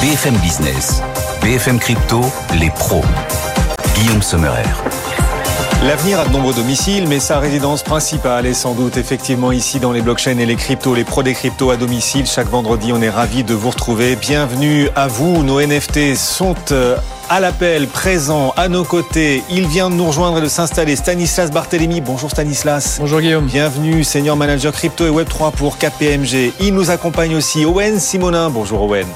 BFM Business, BFM Crypto, les pros. Guillaume Sommerer. L'avenir a de nombreux domiciles, mais sa résidence principale est sans doute effectivement ici dans les blockchains et les cryptos, les pros des cryptos à domicile. Chaque vendredi, on est ravis de vous retrouver. Bienvenue à vous. Nos NFT sont euh, à l'appel, présent à nos côtés. Il vient de nous rejoindre et de s'installer. Stanislas Barthélémy. Bonjour Stanislas. Bonjour Guillaume. Bienvenue, senior manager crypto et Web3 pour KPMG. Il nous accompagne aussi Owen Simonin. Bonjour Owen.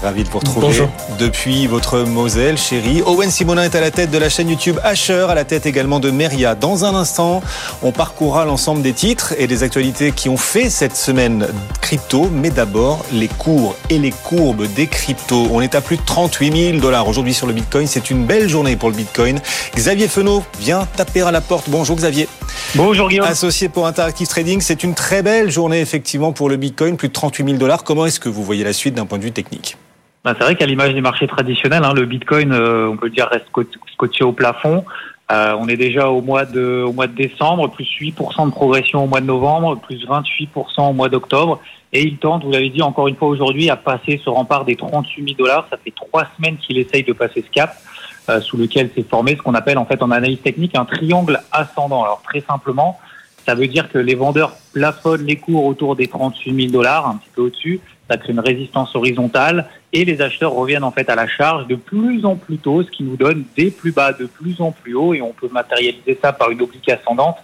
Ravi de vous retrouver Bonjour. depuis votre Moselle, chérie. Owen Simonin est à la tête de la chaîne YouTube Asher, à la tête également de Meria. Dans un instant, on parcourra l'ensemble des titres et des actualités qui ont fait cette semaine crypto, mais d'abord les cours et les courbes des cryptos. On est à plus de 38 000 dollars aujourd'hui sur le Bitcoin. C'est une belle journée pour le Bitcoin. Xavier Fenot vient taper à la porte. Bonjour Xavier. Bonjour Guillaume. Associé pour Interactive Trading, c'est une très belle journée effectivement pour le Bitcoin, plus de 38 000 dollars. Comment est-ce que vous voyez la suite d'un point de vue technique? Bah, c'est vrai qu'à l'image des marchés traditionnels, hein, le Bitcoin, euh, on peut le dire, reste scot- scotché au plafond. Euh, on est déjà au mois de au mois de décembre, plus 8% de progression au mois de novembre, plus 28% au mois d'octobre, et il tente, vous l'avez dit encore une fois aujourd'hui, à passer ce rempart des 38 000 dollars. Ça fait trois semaines qu'il essaye de passer ce cap, euh, sous lequel s'est formé ce qu'on appelle en fait en analyse technique un triangle ascendant. Alors très simplement, ça veut dire que les vendeurs plafonnent les cours autour des 38 000 dollars, un petit peu au-dessus. Ça crée une résistance horizontale et les acheteurs reviennent en fait à la charge de plus en plus tôt, ce qui nous donne des plus bas de plus en plus haut et on peut matérialiser ça par une oblique ascendante.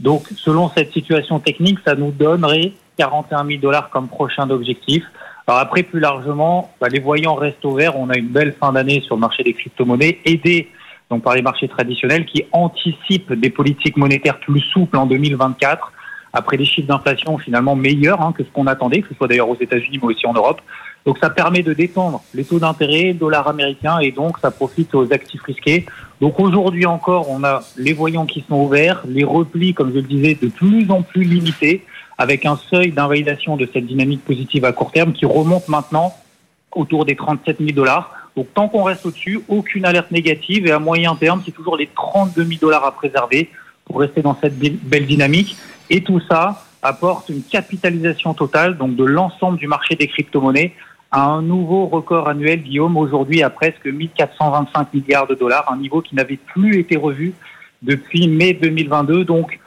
Donc, selon cette situation technique, ça nous donnerait 41 000 dollars comme prochain objectif. Alors après, plus largement, bah, les voyants restent au vert. On a une belle fin d'année sur le marché des crypto-monnaies, aidé donc par les marchés traditionnels qui anticipent des politiques monétaires plus souples en 2024 après des chiffres d'inflation finalement meilleurs hein, que ce qu'on attendait, que ce soit d'ailleurs aux États-Unis mais aussi en Europe. Donc ça permet de détendre les taux d'intérêt, dollar américain, et donc ça profite aux actifs risqués. Donc aujourd'hui encore, on a les voyants qui sont ouverts, les replis, comme je le disais, de plus en plus limités, avec un seuil d'invalidation de cette dynamique positive à court terme qui remonte maintenant autour des 37 000 dollars. Donc tant qu'on reste au-dessus, aucune alerte négative, et à moyen terme, c'est toujours les 32 000 dollars à préserver pour rester dans cette belle dynamique. Et tout ça apporte une capitalisation totale donc de l'ensemble du marché des crypto-monnaies à un nouveau record annuel, Guillaume, aujourd'hui à presque 1425 milliards de dollars, un niveau qui n'avait plus été revu depuis mai 2022. Donc,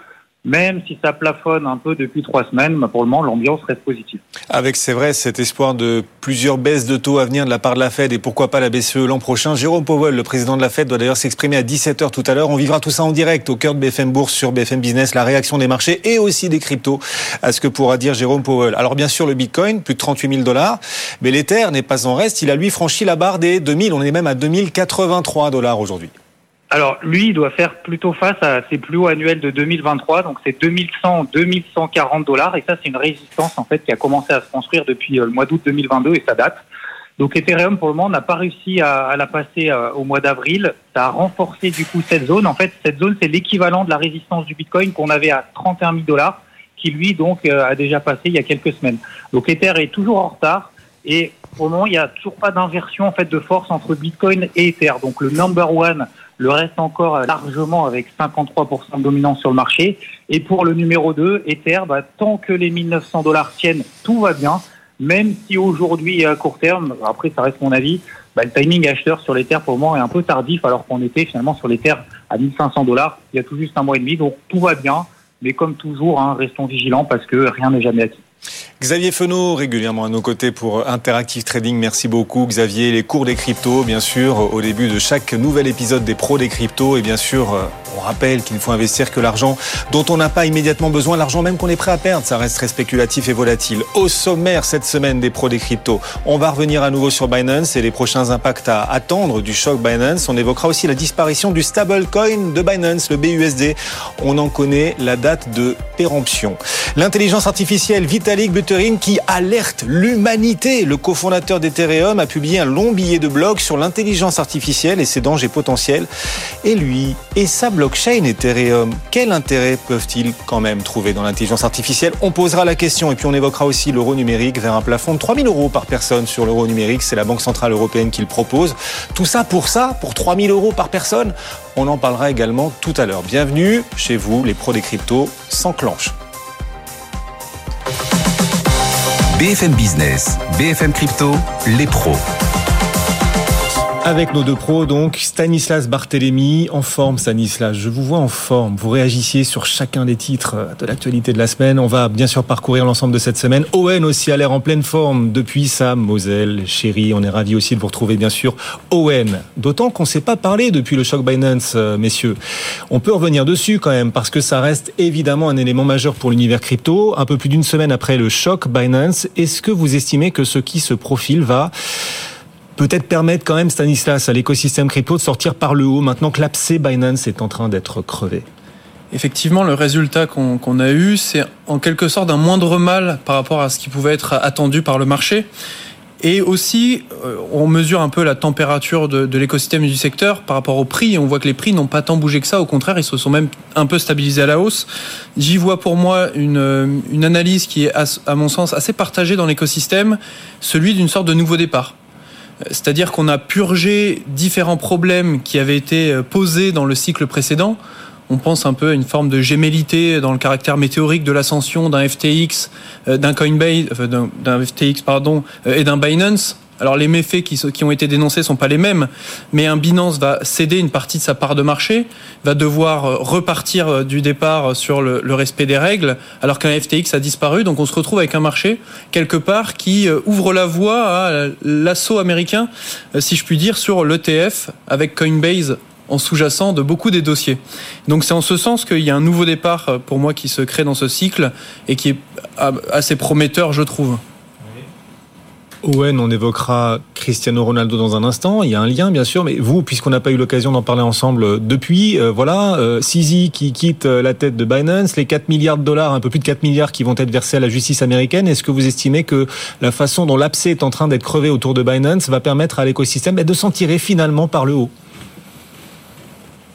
même si ça plafonne un peu depuis trois semaines, pour le moment, l'ambiance reste positive. Avec, c'est vrai, cet espoir de plusieurs baisses de taux à venir de la part de la Fed et pourquoi pas la BCE l'an prochain. Jérôme Powell, le président de la Fed, doit d'ailleurs s'exprimer à 17h tout à l'heure. On vivra tout ça en direct au cœur de BFM Bourse sur BFM Business, la réaction des marchés et aussi des cryptos à ce que pourra dire Jérôme Powell. Alors bien sûr, le Bitcoin, plus de 38 000 dollars, mais l'Ether n'est pas en reste. Il a lui franchi la barre des 2000. On est même à 2083 dollars aujourd'hui. Alors, lui, il doit faire plutôt face à ses plus hauts annuels de 2023, donc c'est 2100, 2140 dollars, et ça, c'est une résistance, en fait, qui a commencé à se construire depuis euh, le mois d'août 2022, et ça date. Donc, Ethereum, pour le moment, n'a pas réussi à, la passer euh, au mois d'avril. Ça a renforcé, du coup, cette zone. En fait, cette zone, c'est l'équivalent de la résistance du Bitcoin qu'on avait à 31 000 dollars, qui, lui, donc, euh, a déjà passé il y a quelques semaines. Donc, Ether est toujours en retard, et pour le moment, il n'y a toujours pas d'inversion, en fait, de force entre Bitcoin et Ether. Donc, le number one le reste encore largement avec 53% de dominance sur le marché. Et pour le numéro 2, Ether, bah, tant que les 1900 dollars tiennent, tout va bien. Même si aujourd'hui à court terme, après ça reste mon avis, bah, le timing acheteur sur l'Ether pour le moment est un peu tardif alors qu'on était finalement sur l'Ether à 1500 dollars il y a tout juste un mois et demi. Donc tout va bien. Mais comme toujours, hein, restons vigilants parce que rien n'est jamais acquis. Xavier Fenot, régulièrement à nos côtés pour Interactive Trading. Merci beaucoup, Xavier. Les cours des cryptos, bien sûr, au début de chaque nouvel épisode des pros des cryptos. Et bien sûr, on rappelle qu'il ne faut investir que l'argent dont on n'a pas immédiatement besoin, l'argent même qu'on est prêt à perdre. Ça reste très spéculatif et volatile. Au sommaire cette semaine des pros des cryptos, on va revenir à nouveau sur Binance et les prochains impacts à attendre du choc Binance. On évoquera aussi la disparition du stablecoin de Binance, le BUSD. On en connaît la date de péremption. L'intelligence artificielle Vitalik Buterin qui alerte l'humanité. Le cofondateur d'Ethereum a publié un long billet de blog sur l'intelligence artificielle et ses dangers potentiels. Et lui et sa blockchain Ethereum, quel intérêt peuvent-ils quand même trouver dans l'intelligence artificielle? On posera la question et puis on évoquera aussi l'euro numérique vers un plafond de 3000 euros par personne sur l'euro numérique. C'est la Banque Centrale Européenne qui le propose. Tout ça pour ça, pour 3000 euros par personne? On en parlera également tout à l'heure. Bienvenue chez vous, les pros des cryptos, s'enclenchent. BFM Business, BFM Crypto, les pros. Avec nos deux pros, donc Stanislas Barthélémy, en forme Stanislas, je vous vois en forme, vous réagissiez sur chacun des titres de l'actualité de la semaine, on va bien sûr parcourir l'ensemble de cette semaine. Owen aussi a l'air en pleine forme depuis sa Moselle, chérie, on est ravi aussi de vous retrouver bien sûr. Owen, d'autant qu'on ne s'est pas parlé depuis le choc Binance, euh, messieurs. On peut revenir dessus quand même, parce que ça reste évidemment un élément majeur pour l'univers crypto, un peu plus d'une semaine après le choc Binance, est-ce que vous estimez que ce qui se profile va peut-être permettre quand même, Stanislas, à l'écosystème crypto de sortir par le haut maintenant que l'abcès Binance est en train d'être crevé Effectivement, le résultat qu'on a eu, c'est en quelque sorte un moindre mal par rapport à ce qui pouvait être attendu par le marché. Et aussi, euh, on mesure un peu la température de, l'écosystème du secteur par rapport au prix. Et on voit que les prix n'ont pas tant bougé que ça. Au contraire, ils se sont même un peu stabilisés à la hausse. J'y vois pour moi une, une analyse qui est, à mon sens, assez partagée dans l'écosystème, celui d'une sorte de nouveau départ. C'est-à-dire qu'on a purgé différents problèmes qui avaient été euh, posés dans le cycle précédent. On pense un peu à une forme de gémellité dans le caractère météorique de l'ascension d'un FTX, euh, d'un Coinbase, d'un FTX pardon, euh, et d'un Binance. Alors les méfaits qui, ont été dénoncés sont pas les mêmes, mais un Binance va céder une partie de sa part de marché, va devoir euh, repartir euh, du départ sur le, le respect des règles, alors qu'un FTX a disparu. Donc on se retrouve avec un marché quelque part qui euh, ouvre la voie à l'assaut américain, si je puis dire, sur l'ETF avec Coinbase en sous-jacent de beaucoup des dossiers. Donc c'est en ce sens qu'il y a un nouveau départ pour moi qui se crée dans ce cycle et qui est assez prometteur, je trouve. Owen, on évoquera Cristiano Ronaldo dans un instant. Il y a un lien, bien sûr, mais vous, puisqu'on n'a pas eu l'occasion d'en parler ensemble depuis, euh, voilà, euh, qui quitte euh, la tête de Binance, les 4 milliards de dollars, un peu plus de 4 milliards qui vont être versés à la justice américaine. Est-ce que vous estimez que la façon dont l'abcès est en train d'être crevé autour de Binance va permettre à l'écosystème de s'en tirer finalement par le haut?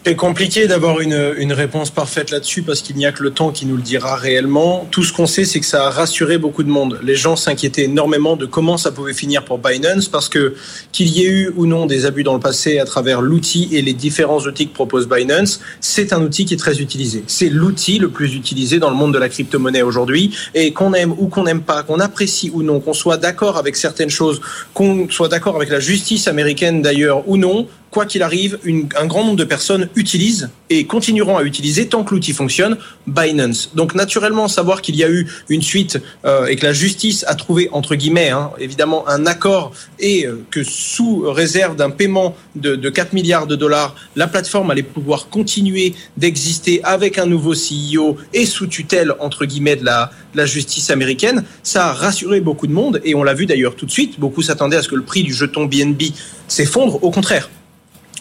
C'est compliqué d'avoir une, une, réponse parfaite là-dessus parce qu'il n'y a que le temps qui nous le dira réellement. Tout ce qu'on sait, c'est que ça a rassuré beaucoup de monde. Les gens s'inquiétaient énormément de comment ça pouvait finir pour Binance parce que qu'il y ait eu ou non des abus dans le passé à travers l'outil et les différents outils que propose Binance, c'est un outil qui est très utilisé. C'est l'outil le plus utilisé dans le monde de la crypto-monnaie aujourd'hui et qu'on aime ou qu'on n'aime pas, qu'on apprécie ou non, qu'on soit d'accord avec certaines choses, qu'on soit d'accord avec la justice américaine d'ailleurs ou non, quoi qu'il arrive, une, un grand nombre de personnes utilisent et continueront à utiliser tant que l'outil fonctionne Binance. Donc naturellement, savoir qu'il y a eu une suite euh, et que la justice a trouvé entre guillemets hein, évidemment un accord et euh, que sous réserve d'un paiement de, de 4 milliards de dollars, la plateforme allait pouvoir continuer d'exister avec un nouveau CEO et sous tutelle entre guillemets de la, de la justice américaine, ça a rassuré beaucoup de monde et on l'a vu d'ailleurs tout de suite. Beaucoup s'attendaient à ce que le prix du jeton BNB s'effondre. Au contraire,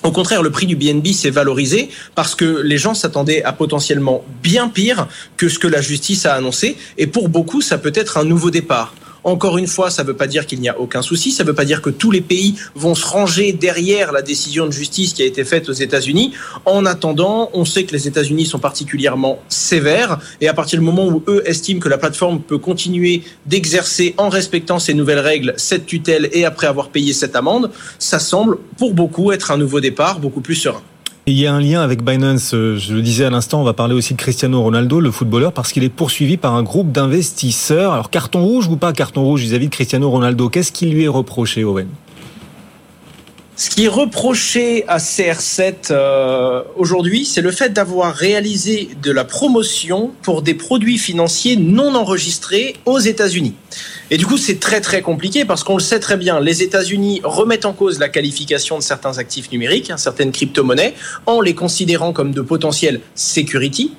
au contraire, le prix du BNB s'est valorisé parce que les gens s'attendaient à potentiellement bien pire que ce que la justice a annoncé. Et pour beaucoup, ça peut être un nouveau départ. Encore une fois, ça ne veut pas dire qu'il n'y a aucun souci, ça ne veut pas dire que tous les pays vont se ranger derrière la décision de justice qui a été faite aux États-Unis. En attendant, on sait que les États-Unis sont particulièrement sévères. Et à partir du moment où eux estiment que la plateforme peut continuer d'exercer en respectant ces nouvelles règles cette tutelle et après avoir payé cette amende, ça semble pour beaucoup être un nouveau départ beaucoup plus serein il y a un lien avec Binance, euh, je le disais à l'instant, on va parler aussi de Cristiano Ronaldo, le footballeur, parce qu'il est poursuivi par un groupe d'investisseurs. Alors carton rouge ou pas carton rouge vis-à-vis de Cristiano Ronaldo? Qu'est-ce qui lui est reproché, Owen? Ce qui est reproché à CR7 euh, aujourd'hui, c'est le fait d'avoir réalisé de la promotion pour des produits financiers non enregistrés aux États-Unis. Et du coup, c'est très très compliqué parce qu'on le sait très bien, les États-Unis remettent en cause la qualification de certains actifs numériques, hein, certaines crypto-monnaies, en les considérant comme de potentiels security.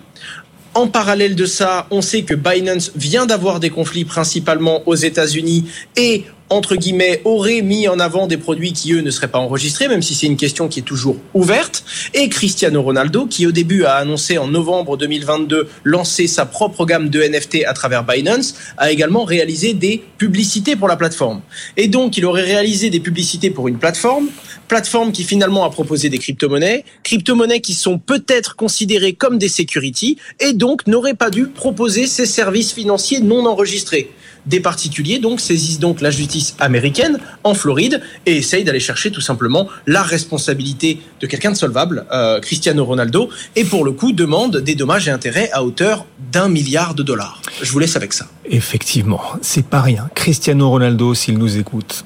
En parallèle de ça, on sait que Binance vient d'avoir des conflits principalement aux États-Unis et entre guillemets, aurait mis en avant des produits qui, eux, ne seraient pas enregistrés, même si c'est une question qui est toujours ouverte. Et Cristiano Ronaldo, qui au début a annoncé en novembre 2022 lancer sa propre gamme de NFT à travers Binance, a également réalisé des publicités pour la plateforme. Et donc, il aurait réalisé des publicités pour une plateforme, plateforme qui finalement a proposé des crypto-monnaies, crypto-monnaies qui sont peut-être considérées comme des securities, et donc n'aurait pas dû proposer ces services financiers non enregistrés. Des particuliers donc saisissent donc la justice américaine en Floride et essayent d'aller chercher tout simplement la responsabilité de quelqu'un de solvable, euh, Cristiano Ronaldo, et pour le coup demandent des dommages et intérêts à hauteur d'un milliard de dollars. Je vous laisse avec ça. Effectivement, c'est pas rien. Cristiano Ronaldo, s'il nous écoute.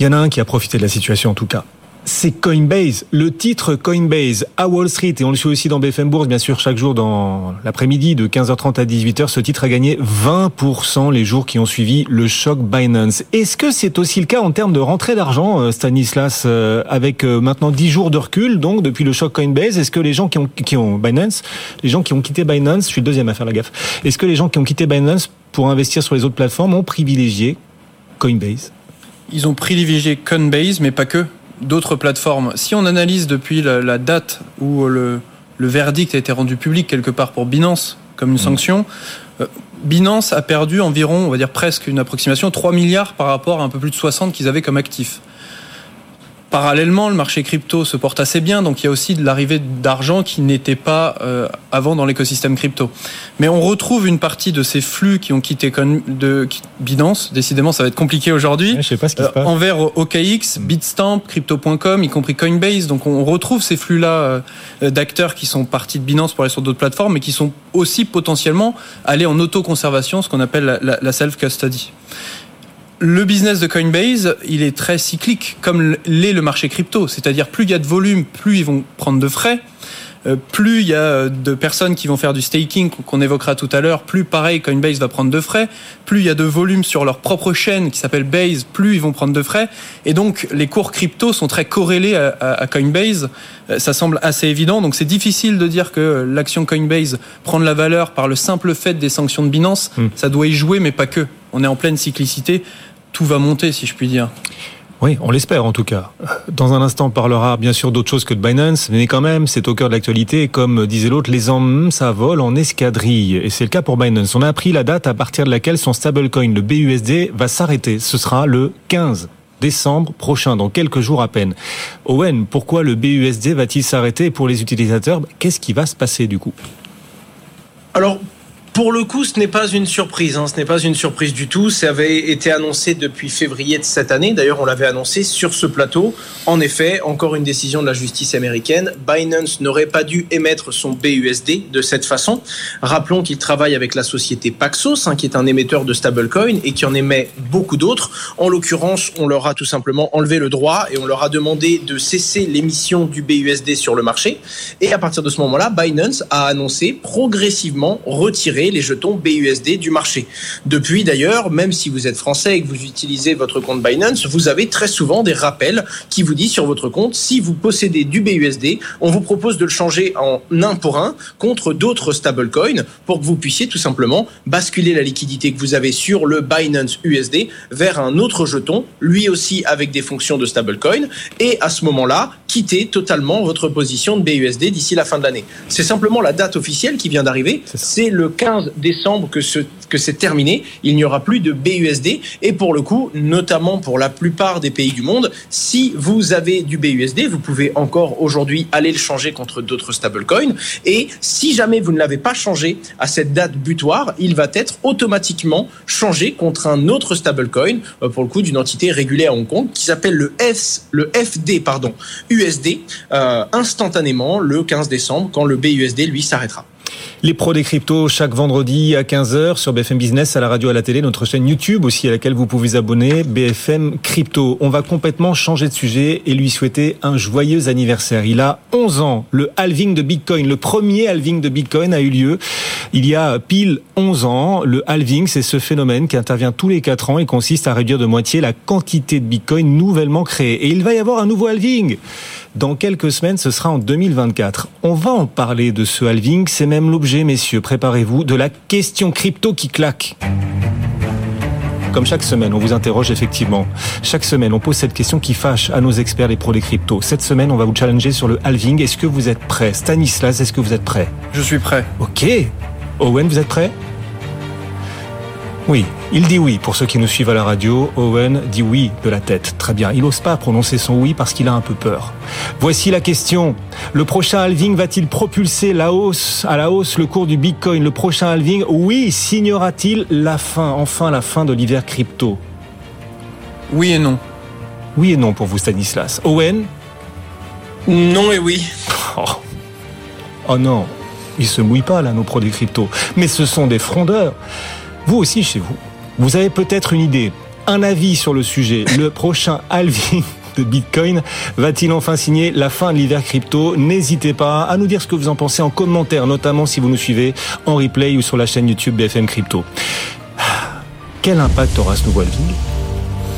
Il y en a un qui a profité de la situation en tout cas c'est Coinbase. Le titre Coinbase à Wall Street, et on le suit aussi dans BFM Bourse, bien sûr, chaque jour dans l'après-midi de 15h30 à 18h, ce titre a gagné 20% les jours qui ont suivi le choc Binance. Est-ce que c'est aussi le cas en termes de rentrée d'argent, euh, Stanislas, euh, avec euh, maintenant 10 jours de recul, donc depuis le choc Coinbase? Est-ce que les gens qui ont, qui ont Binance, les gens qui ont quitté Binance, je suis le deuxième à faire la gaffe, est-ce que les gens qui ont quitté Binance pour investir sur les autres plateformes ont privilégié Coinbase? Ils ont privilégié Coinbase, mais pas que d'autres plateformes. Si on analyse depuis la, date où le, verdict a été rendu public quelque part pour Binance comme une mmh. sanction, euh, Binance a perdu environ, on va dire presque une approximation, 3 milliards par rapport à un peu plus de 60 qu'ils avaient comme actifs. Parallèlement, le marché crypto se porte assez bien, donc il y a aussi de l'arrivée d'argent qui n'était pas euh, avant dans l'écosystème crypto. Mais on retrouve une partie de ces flux qui ont quitté de Binance. Décidément, ça va être compliqué aujourd'hui. je sais pas ce qui se passe. envers OKX, Bitstamp, Crypto.com, y compris Coinbase. Donc on retrouve ces flux-là euh, d'acteurs qui sont partis de Binance pour aller sur d'autres plateformes, mais qui sont aussi potentiellement allés en autoconservation, ce qu'on appelle la self-custody le business de Coinbase, il est très cyclique, comme l'est le marché crypto. C'est-à-dire, plus il y a de volume, plus ils vont prendre de frais. Euh, plus il y a de personnes qui vont faire du staking qu'on évoquera tout à l'heure, plus pareil Coinbase va prendre de frais, plus il y a de volume sur leur propre chaîne qui s'appelle Base, plus ils vont prendre de frais. Et donc les cours crypto sont très corrélés à, Coinbase. Euh, ça semble assez évident. Donc c'est difficile de dire que l'action Coinbase prend de la valeur par le simple fait des sanctions de Binance. Hmm. Ça doit y jouer, mais pas que. On est en pleine cyclicité tout va monter, si je puis dire. Oui, on l'espère en tout cas. Dans un instant, on parlera bien sûr d'autre chose que de Binance, mais quand même, c'est au cœur de l'actualité. Comme disait l'autre, les hommes, ça vole en escadrille. Et c'est le cas pour Binance. On a appris la date à partir de laquelle son stablecoin, le BUSD, va s'arrêter. Ce sera le 15 décembre prochain, dans quelques jours à peine. Owen, pourquoi le BUSD va-t-il s'arrêter pour les utilisateurs? Qu'est-ce qui va se passer du coup? Alors, pour le coup, ce n'est pas une surprise. Hein. Ce n'est pas une surprise du tout. Ça avait été annoncé depuis février de cette année. D'ailleurs, on l'avait annoncé sur ce plateau. En effet, encore une décision de la justice américaine. Binance n'aurait pas dû émettre son BUSD de cette façon. Rappelons qu'il travaille avec la société Paxos, hein, qui est un émetteur de stablecoin et qui en émet beaucoup d'autres. En l'occurrence, on leur a tout simplement enlevé le droit et on leur a demandé de cesser l'émission du BUSD sur le marché. Et à partir de ce moment-là, Binance a annoncé progressivement retirer les jetons BUSD du marché. Depuis d'ailleurs, même si vous êtes français et que vous utilisez votre compte Binance, vous avez très souvent des rappels qui vous disent sur votre compte, si vous possédez du BUSD, on vous propose de le changer en un pour un contre d'autres stablecoins pour que vous puissiez tout simplement basculer la liquidité que vous avez sur le Binance USD vers un autre jeton, lui aussi avec des fonctions de stablecoin, et à ce moment-là, quitter totalement votre position de BUSD d'ici la fin de l'année. C'est simplement la date officielle qui vient d'arriver, c'est le 15 décembre que ce que c'est terminé. Il n'y aura plus de BUSD. Et pour le coup, notamment pour la plupart des pays du monde, si vous avez du BUSD, vous pouvez encore aujourd'hui aller le changer contre d'autres stablecoins. Et si jamais vous ne l'avez pas changé à cette date butoir, il va être automatiquement changé contre un autre stablecoin, euh, pour le coup d'une entité régulée à Hong Kong, qui s'appelle le, FD pardon, USD, euh, instantanément le 15 décembre, quand le BUSD, lui, s'arrêtera. Les pros des cryptos chaque vendredi à 15h sur BFM Business, à la radio, à la télé, notre chaîne YouTube aussi à laquelle vous pouvez vous abonner, BFM Crypto. On va complètement changer de sujet et lui souhaiter un joyeux anniversaire. Il a 11 ans, le halving de Bitcoin, le premier halving de Bitcoin a eu lieu il y a pile 11 ans. Le halving, c'est ce phénomène qui intervient tous les 4 ans et consiste à réduire de moitié la quantité de Bitcoin nouvellement créée. Et il va y avoir un nouveau halving. Dans quelques semaines, ce sera en 2024. On va en parler de ce halving. C'est même l'objet, messieurs, préparez-vous, de la question crypto qui claque. Comme chaque semaine, on vous interroge effectivement. Chaque semaine, on pose cette question qui fâche à nos experts, les pros des cryptos. Cette semaine, on va vous challenger sur le halving. Est-ce que vous êtes prêt? Stanislas, est-ce que vous êtes prêt? Je suis prêt. Ok. Owen, vous êtes prêt? Oui, il dit oui. Pour ceux qui nous suivent à la radio, Owen dit oui de la tête. Très bien. Il n'ose pas prononcer son oui parce qu'il a un peu peur. Voici la question. Le prochain halving va-t-il propulser la hausse, à la hausse le cours du Bitcoin? Le prochain halving, oui, signera-t-il la fin, enfin la fin de l'hiver crypto? Oui et non. Oui et non pour vous, Stanislas. Owen? Non et oui. Oh, oh non, ils se mouillent pas là, nos pros des cryptos. Mais ce sont des frondeurs. Vous aussi chez vous, vous avez peut-être une idée, un avis sur le sujet. Le prochain halving de Bitcoin va-t-il enfin signer la fin de l'hiver crypto? N'hésitez pas à nous dire ce que vous en pensez en commentaire, notamment si vous nous suivez en replay ou sur la chaîne YouTube BFM Crypto. Quel impact aura ce nouveau halving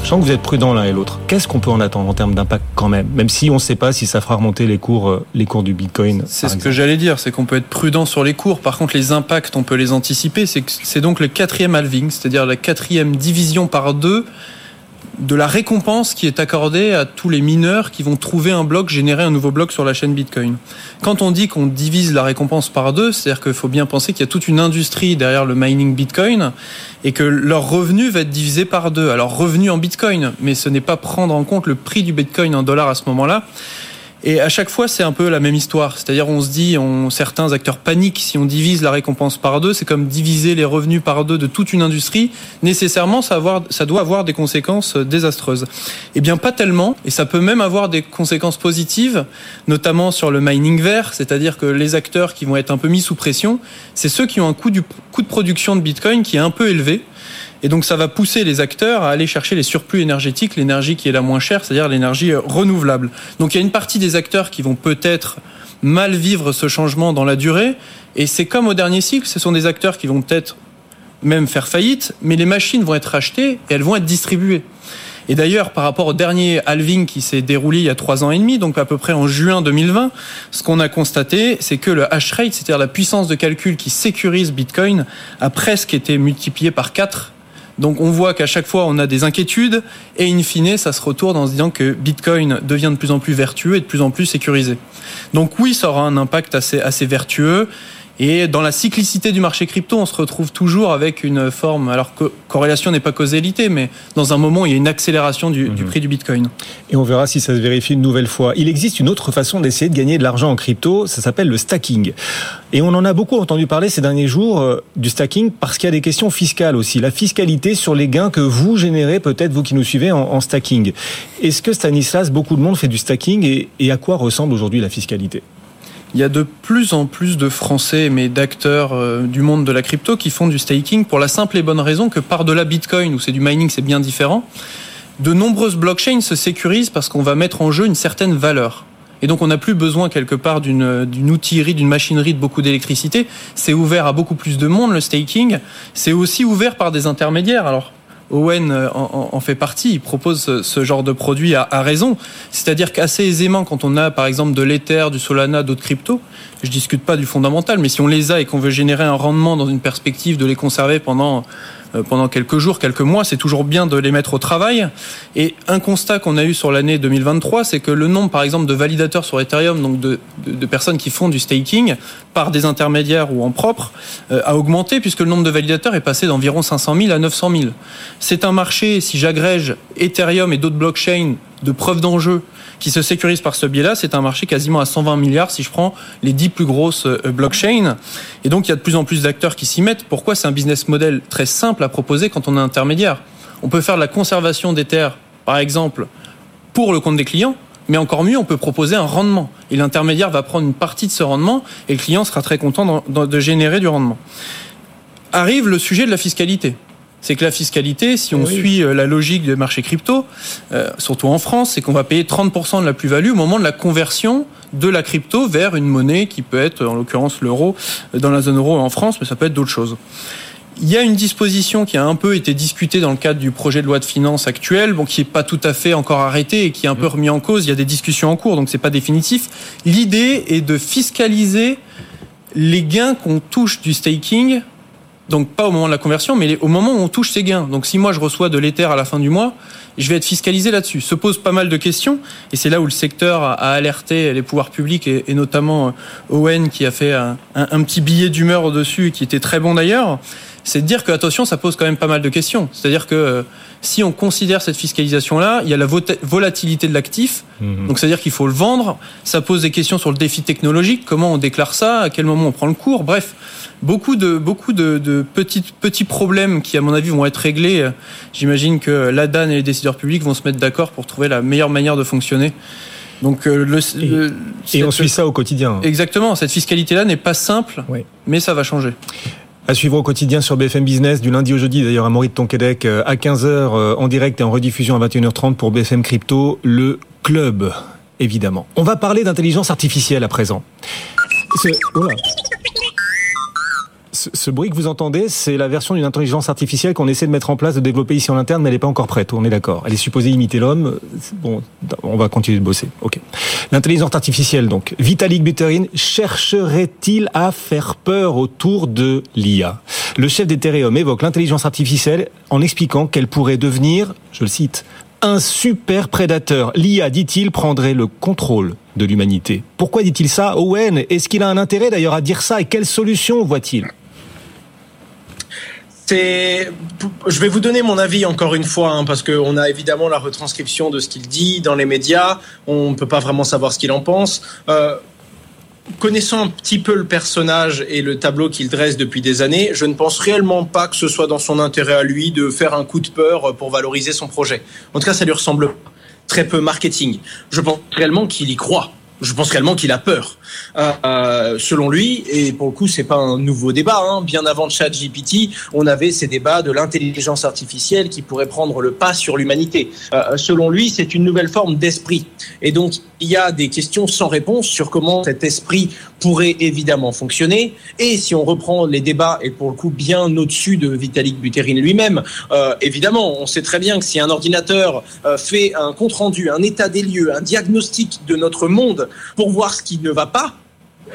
je sens que vous êtes prudents l'un et l'autre. Qu'est-ce qu'on peut en attendre en termes d'impact quand même? Même si on ne sait pas si ça fera remonter les cours, euh, les cours du Bitcoin. C'est ce que j'allais dire, c'est qu'on peut être prudent sur les cours. Par contre, les impacts, on peut les anticiper. C'est donc le quatrième halving, c'est-à-dire la quatrième division par deux de la récompense qui est accordée à tous les mineurs qui vont trouver un bloc, générer un nouveau bloc sur la chaîne Bitcoin. Quand on dit qu'on divise la récompense par deux, c'est-à-dire qu'il faut bien penser qu'il y a toute une industrie derrière le mining Bitcoin et que leur revenu va être divisé par deux. Alors revenu en Bitcoin, mais ce n'est pas prendre en compte le prix du Bitcoin en dollars à ce moment-là. Et à chaque fois, c'est un peu la même histoire. C'est-à-dire, on se dit, on, certains acteurs paniquent si on divise la récompense par deux. C'est comme diviser les revenus par deux de toute une industrie. Nécessairement, ça, avoir, ça doit avoir des conséquences désastreuses. Eh bien, pas tellement. Et ça peut même avoir des conséquences positives, notamment sur le mining vert. C'est-à-dire que les acteurs qui vont être un peu mis sous pression, c'est ceux qui ont un coût, du, coût de production de Bitcoin qui est un peu élevé. Et donc ça va pousser les acteurs à aller chercher les surplus énergétiques, l'énergie qui est la moins chère, c'est-à-dire l'énergie euh, renouvelable. Donc il y a une partie des acteurs qui vont peut-être mal vivre ce changement dans la durée, et c'est comme au dernier cycle, ce sont des acteurs qui vont peut-être même faire faillite, mais les machines vont être rachetées et elles vont être distribuées. Et d'ailleurs, par rapport au dernier halving qui s'est déroulé il y a trois ans et demi, donc à peu près en juin 2020, ce qu'on a constaté, c'est que le hash rate, c'est-à-dire la puissance de calcul qui sécurise Bitcoin, a presque été multiplié par quatre donc on voit qu'à chaque fois on a des inquiétudes et in fine ça se retourne en se disant que Bitcoin devient de plus en plus vertueux et de plus en plus sécurisé. Donc oui, ça aura un impact assez, assez vertueux. Et dans la cyclicité du marché crypto, on se retrouve toujours avec une forme, alors que corrélation n'est pas causalité, mais dans un moment, il y a une accélération du, du, mhm. prix du Bitcoin. Et on verra si ça se vérifie une nouvelle fois. Il existe une autre façon d'essayer de gagner de l'argent en crypto, ça s'appelle le stacking. Et on en a beaucoup entendu parler ces derniers jours euh, du stacking parce qu'il y a des questions fiscales aussi. La fiscalité sur les gains que vous générez, peut-être vous qui nous suivez en, en stacking. Est-ce que Stanislas, beaucoup de monde fait du stacking et, et à quoi ressemble aujourd'hui la fiscalité? Il y a de plus en plus de Français, mais d'acteurs euh, du monde de la crypto qui font du staking pour la simple et bonne raison que par-delà Bitcoin, où c'est du mining, c'est bien différent, de nombreuses blockchains se sécurisent parce qu'on va mettre en jeu une certaine valeur. Et donc on n'a plus besoin quelque part d'une outillerie, d'une machinerie de beaucoup d'électricité. C'est ouvert à beaucoup plus de monde, le staking. C'est aussi ouvert par des intermédiaires. Alors Owen euh, en, fait partie, il propose ce genre de produit à, raison. C'est-à-dire qu'assez aisément, quand on a par exemple de l'Ether, du Solana, d'autres cryptos, je discute pas du fondamental, mais si on les a et qu'on veut générer un rendement dans une perspective de les conserver pendant pendant quelques jours, quelques mois, c'est toujours bien de les mettre au travail. Et un constat qu'on a eu sur l'année 2023, c'est que le nombre, par exemple, de validateurs sur Ethereum, donc de, de, personnes qui font du staking par des intermédiaires ou en propre, euh, a augmenté puisque le nombre de validateurs est passé d'environ 500 000 à 900 000. C'est un marché, si j'agrège Ethereum et d'autres blockchains de preuves d'enjeu qui se sécurisent par ce biais-là, c'est un marché quasiment à 120 milliards si je prends les 10 plus grosses euh, blockchains. Et donc il y a de plus en plus d'acteurs qui s'y mettent. Pourquoi? C'est un business model très simple à proposer quand on est intermédiaire On peut faire de la conservation des terres, par exemple, pour le compte des clients, mais encore mieux, on peut proposer un rendement. Et l'intermédiaire va prendre une partie de ce rendement et le client sera très content de générer du rendement. Arrive le sujet de la fiscalité c'est que la fiscalité, si on suit euh, la logique des marchés crypto, euh, surtout en France, c'est qu'on va payer 30% de la plus-value au moment de la conversion de la crypto vers une monnaie qui peut être, en l'occurrence l'euro, euh, dans la zone euro en France, mais ça peut être d'autres choses. Il y a une disposition qui a un peu été discutée dans le cadre du projet de loi de finances actuel, bon, qui n'est pas tout à fait encore arrêté et qui est un peu mmh. remis en cause. Il y a des discussions en cours, donc c'est pas définitif. L'idée est de fiscaliser les gains qu'on touche du staking donc pas au moment de la conversion, mais au moment où on touche ses gains. Donc si moi je reçois de l'Ether à la fin du mois, je vais être fiscalisé là-dessus. Se pose pas mal de questions, et c'est là où le secteur a, alerté les pouvoirs publics, et, notamment euh, Owen qui a fait un, un petit billet d'humeur au-dessus, qui était très bon d'ailleurs. c'est de dire que attention, ça pose quand même pas mal de questions. C'est-à-dire que euh, si on considère cette fiscalisation-là, il y a la volatilité de l'actif, mhm. donc c'est-à-dire qu'il faut le vendre. Ça pose des questions sur le défi technologique, comment on déclare ça, à quel moment on prend le cours? Bref, beaucoup de beaucoup de, petits petits problèmes qui, à mon avis, vont être réglés. J'imagine que l'ADAN et les décideurs publics vont se mettre d'accord pour trouver la meilleure manière de fonctionner. Donc euh, le, et, on suit ça au quotidien. Exactement. Cette fiscalité-là n'est pas simple, mais ça va changer. À suivre au quotidien sur BFM Business du lundi au jeudi, d'ailleurs à Maurice Tonquédec euh, à 15h euh, en direct et en rediffusion à 21h30 pour BFM Crypto, le club évidemment. On va parler d'intelligence artificielle à présent. Ce, bruit que vous entendez, c'est la version d'une intelligence artificielle qu'on essaie de mettre en place, de développer ici en interne, mais elle n'est pas encore prête. On est d'accord. Elle est supposée imiter l'homme. Bon, on va continuer de bosser. Ok. L'intelligence artificielle, donc. Vitalik Buterin chercherait-il à faire peur autour de l'IA Le chef d'Ethereum évoque l'intelligence artificielle en expliquant qu'elle pourrait devenir, je le cite, un super prédateur. L'IA, dit-il, prendrait le contrôle de l'humanité. Pourquoi dit-il ça Owen? Est-ce qu'il a un intérêt d'ailleurs à dire ça? Et quelle solution voit-il? Je vais vous donner mon avis encore une fois, hein, parce qu'on a évidemment la retranscription de ce qu'il dit dans les médias. On ne peut pas vraiment savoir ce qu'il en pense. Euh, connaissant un petit peu le personnage et le tableau qu'il dresse depuis des années, je ne pense réellement pas que ce soit dans son intérêt à lui de faire un coup de peur pour valoriser son projet. En tout cas, ça lui ressemble très peu marketing. Je pense réellement qu'il y croit je pense réellement qu'il a peur. Euh, euh, selon lui, et pour le coup, c'est pas un nouveau débat. Hein, bien avant le chat GPT, on avait ces débats de l'intelligence artificielle qui pourrait prendre le pas sur l'humanité. Euh, selon lui, c'est une nouvelle forme d'esprit. Et donc, il y a des questions sans réponse sur comment cet esprit pourrait évidemment fonctionner. Et si on reprend les débats, et pour le coup bien au-dessus de Vitalik Buterin lui-même, euh, évidemment, on sait très bien que si un ordinateur euh, fait un compte-rendu, un état des lieux, un diagnostic de notre monde pour voir ce qui ne va pas,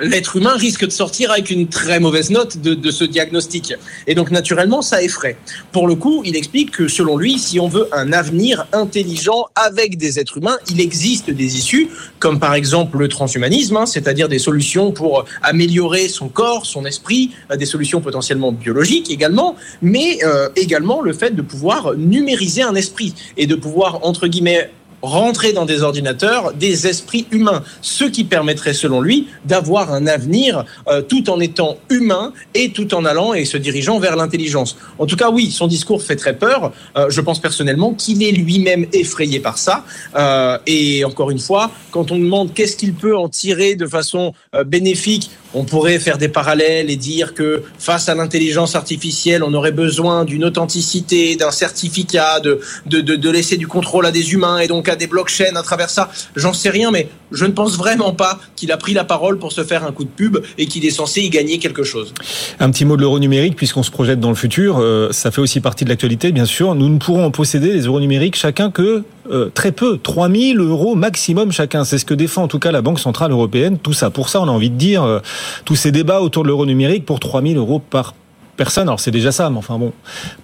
l'être humain risque de sortir avec une très mauvaise note de, ce diagnostic. Et donc, naturellement, ça effraie. Pour le coup, il explique que, selon lui, si on veut un avenir intelligent avec des êtres humains, il existe des issues, comme par exemple le transhumanisme, hein, c'est-à-dire des solutions pour améliorer son corps, son esprit, euh, des solutions potentiellement biologiques également, mais euh, également le fait de pouvoir numériser un esprit et de pouvoir, entre guillemets, rentrer dans des ordinateurs des esprits humains, ce qui permettrait selon lui d'avoir un avenir euh, tout en étant humain et tout en allant et se dirigeant vers l'intelligence. En tout cas, oui, son discours fait très peur. Euh, je pense personnellement qu'il est lui-même effrayé par ça. Euh, et encore une fois, quand on demande qu'est-ce qu'il peut en tirer de façon bénéfique, on pourrait faire des parallèles et dire que face à l'intelligence artificielle, on aurait besoin d'une authenticité, d'un certificat, de, de, de, laisser du contrôle à des humains et donc à des blockchains à travers ça. J'en sais rien, mais je ne pense vraiment pas qu'il a pris la parole pour se faire un coup de pub et qu'il est censé y gagner quelque chose. Un petit mot de l'euro numérique, puisqu'on se projette dans le futur. Euh, ça fait aussi partie de l'actualité, bien sûr. Nous ne pourrons en posséder les euros numériques chacun que euh, très peu, 3000 euros maximum chacun. C'est ce que défend en tout cas la Banque Centrale Européenne. Tout ça, pour ça, on a envie de dire, euh, tous ces débats autour de l'euro numérique pour 3000 euros par personne. Alors c'est déjà ça, mais enfin bon.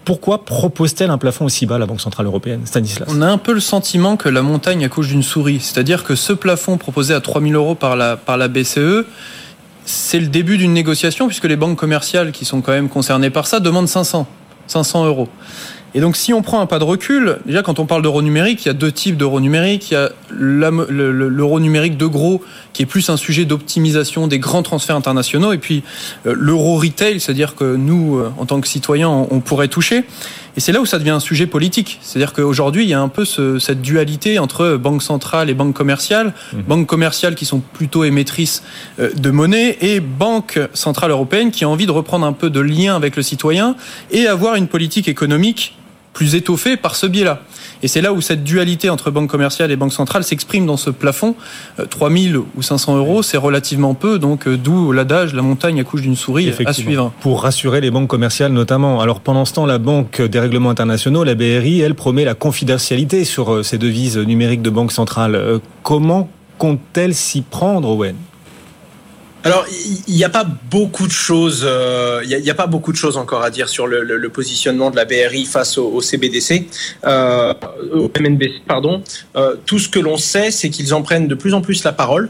Pourquoi propose-t-elle un plafond aussi bas, la Banque Centrale Européenne Stanislas? On a un peu le sentiment que la montagne accouche d'une souris. C'est-à-dire que ce plafond proposé à 3000 euros par la, BCE, c'est le début d'une négociation, puisque les banques commerciales qui sont quand même concernées par ça demandent 500. 500 euros. Et donc, si on prend un pas de recul, déjà, quand on parle d'euro numérique, il y a deux types d'euro numérique. Il y a l'euro numérique de gros, qui est plus un sujet d'optimisation des grands transferts internationaux, et puis euh, l'euro retail, c'est-à-dire que nous, euh, en tant que citoyens, on pourrait toucher. Et c'est là où ça devient un sujet politique. C'est-à-dire qu'aujourd'hui, il y a un peu ce, cette dualité entre banque centrale et banque commerciale. Mmh. Banques commerciales qui sont plutôt émettrices euh, de monnaie et banque centrale européenne qui a envie de reprendre un peu de lien avec le citoyen et avoir une politique économique plus étoffée par ce biais-là. Et c'est là où cette dualité entre banque commerciale et banque centrale s'exprime dans ce plafond. 3000 euh, ou 500 euros, c'est relativement peu, donc euh, d'où l'adage, la montagne accouche d'une souris à suivre. Pour rassurer les banques commerciales notamment. Alors pendant ce temps, la Banque des règlements internationaux, la BRI, elle promet la confidentialité sur euh, ces devises numériques de banque centrale. Comment compte-t-elle s'y prendre, Owen? Alors, il n'y a pas beaucoup de choses. Euh, il n'y a, pas beaucoup de choses encore à dire sur le, positionnement de la BRI face au, CBDC, euh, au MNBC, pardon. Euh, tout ce que l'on sait, c'est qu'ils en prennent de plus en plus la parole.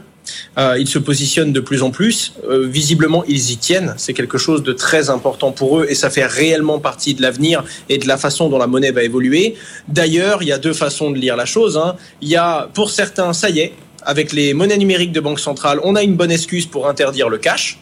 Euh, ils se positionnent de plus en plus. Euh, visiblement, ils y tiennent. C'est quelque chose de très important pour eux et ça fait réellement partie de l'avenir et de la façon dont la monnaie va évoluer. D'ailleurs, il y a deux façons de lire la chose. Hein. Il y a, pour certains, ça y est, avec les monnaies numériques de banque centrale, on a une bonne excuse pour interdire le cash.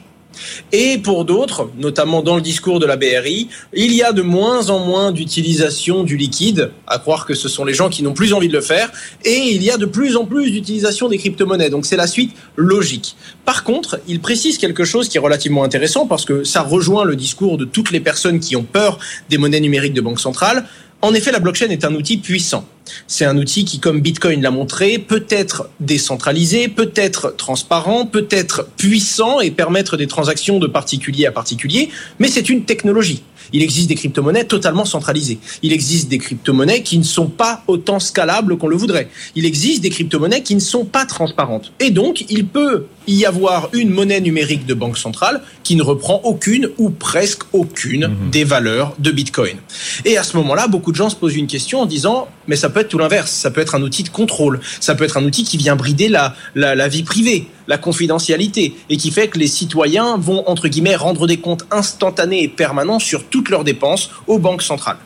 Et pour d'autres, notamment dans le discours de la BRI, il y a de moins en moins d'utilisation du liquide, à croire que ce sont les gens qui n'ont plus envie de le faire, et il y a de plus en plus d'utilisation des crypto-monnaies. Donc c'est la suite logique. Par contre, il précise quelque chose qui est relativement intéressant parce que ça rejoint le discours de toutes les personnes qui ont peur des monnaies numériques de banque centrale. En effet, la blockchain est un outil puissant. C'est un outil qui, comme Bitcoin l'a montré, peut être décentralisé, peut être transparent, peut être puissant et permettre des transactions de particulier à particulier, mais c'est une technologie. Il existe des crypto-monnaies totalement centralisées. Il existe des crypto-monnaies qui ne sont pas autant scalables qu'on le voudrait. Il existe des crypto-monnaies qui ne sont pas transparentes. Et donc, il peut y avoir une monnaie numérique de banque centrale qui ne reprend aucune ou presque aucune mhm. des valeurs de Bitcoin. Et à ce moment-là, beaucoup de gens se posent une question en disant, mais ça peut être tout l'inverse. Ça peut être un outil de contrôle. Ça peut être un outil qui vient brider la, la, la vie privée, la confidentialité, et qui fait que les citoyens vont, entre guillemets, rendre des comptes instantanés et permanents sur toutes leurs dépenses aux banques centrales.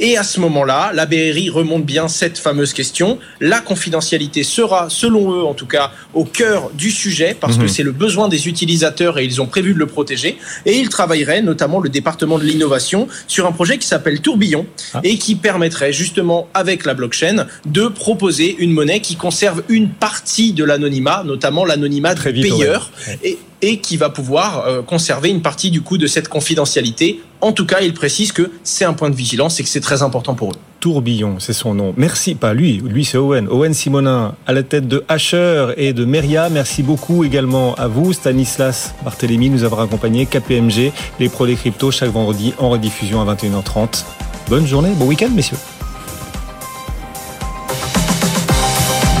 Et à ce moment-là, la BRI remonte bien cette fameuse question. La confidentialité sera, selon eux en tout cas, au cœur du sujet parce que mhm. c'est le besoin des utilisateurs et ils ont prévu de le protéger. Et ils travailleraient, notamment le département de l'innovation, sur un projet qui s'appelle Tourbillon ah. et qui permettrait justement, avec la blockchain, de proposer une monnaie qui conserve une partie de l'anonymat, notamment l'anonymat du payeur. Et, et qui va pouvoir euh, conserver une partie du coup de cette confidentialité. En tout cas, il précise que c'est un point de vigilance et que c'est très important pour eux. Tourbillon, c'est son nom. Merci, pas lui, lui c'est Owen. Owen Simonin à la tête de Asher et de Meria. Merci beaucoup également à vous, Stanislas Barthélémy, nous avoir accompagnés, KPMG, les pros des cryptos chaque vendredi en rediffusion à 21h30. Bonne journée, bon week-end messieurs.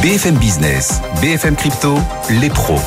BFM Business, BFM Crypto, les pros.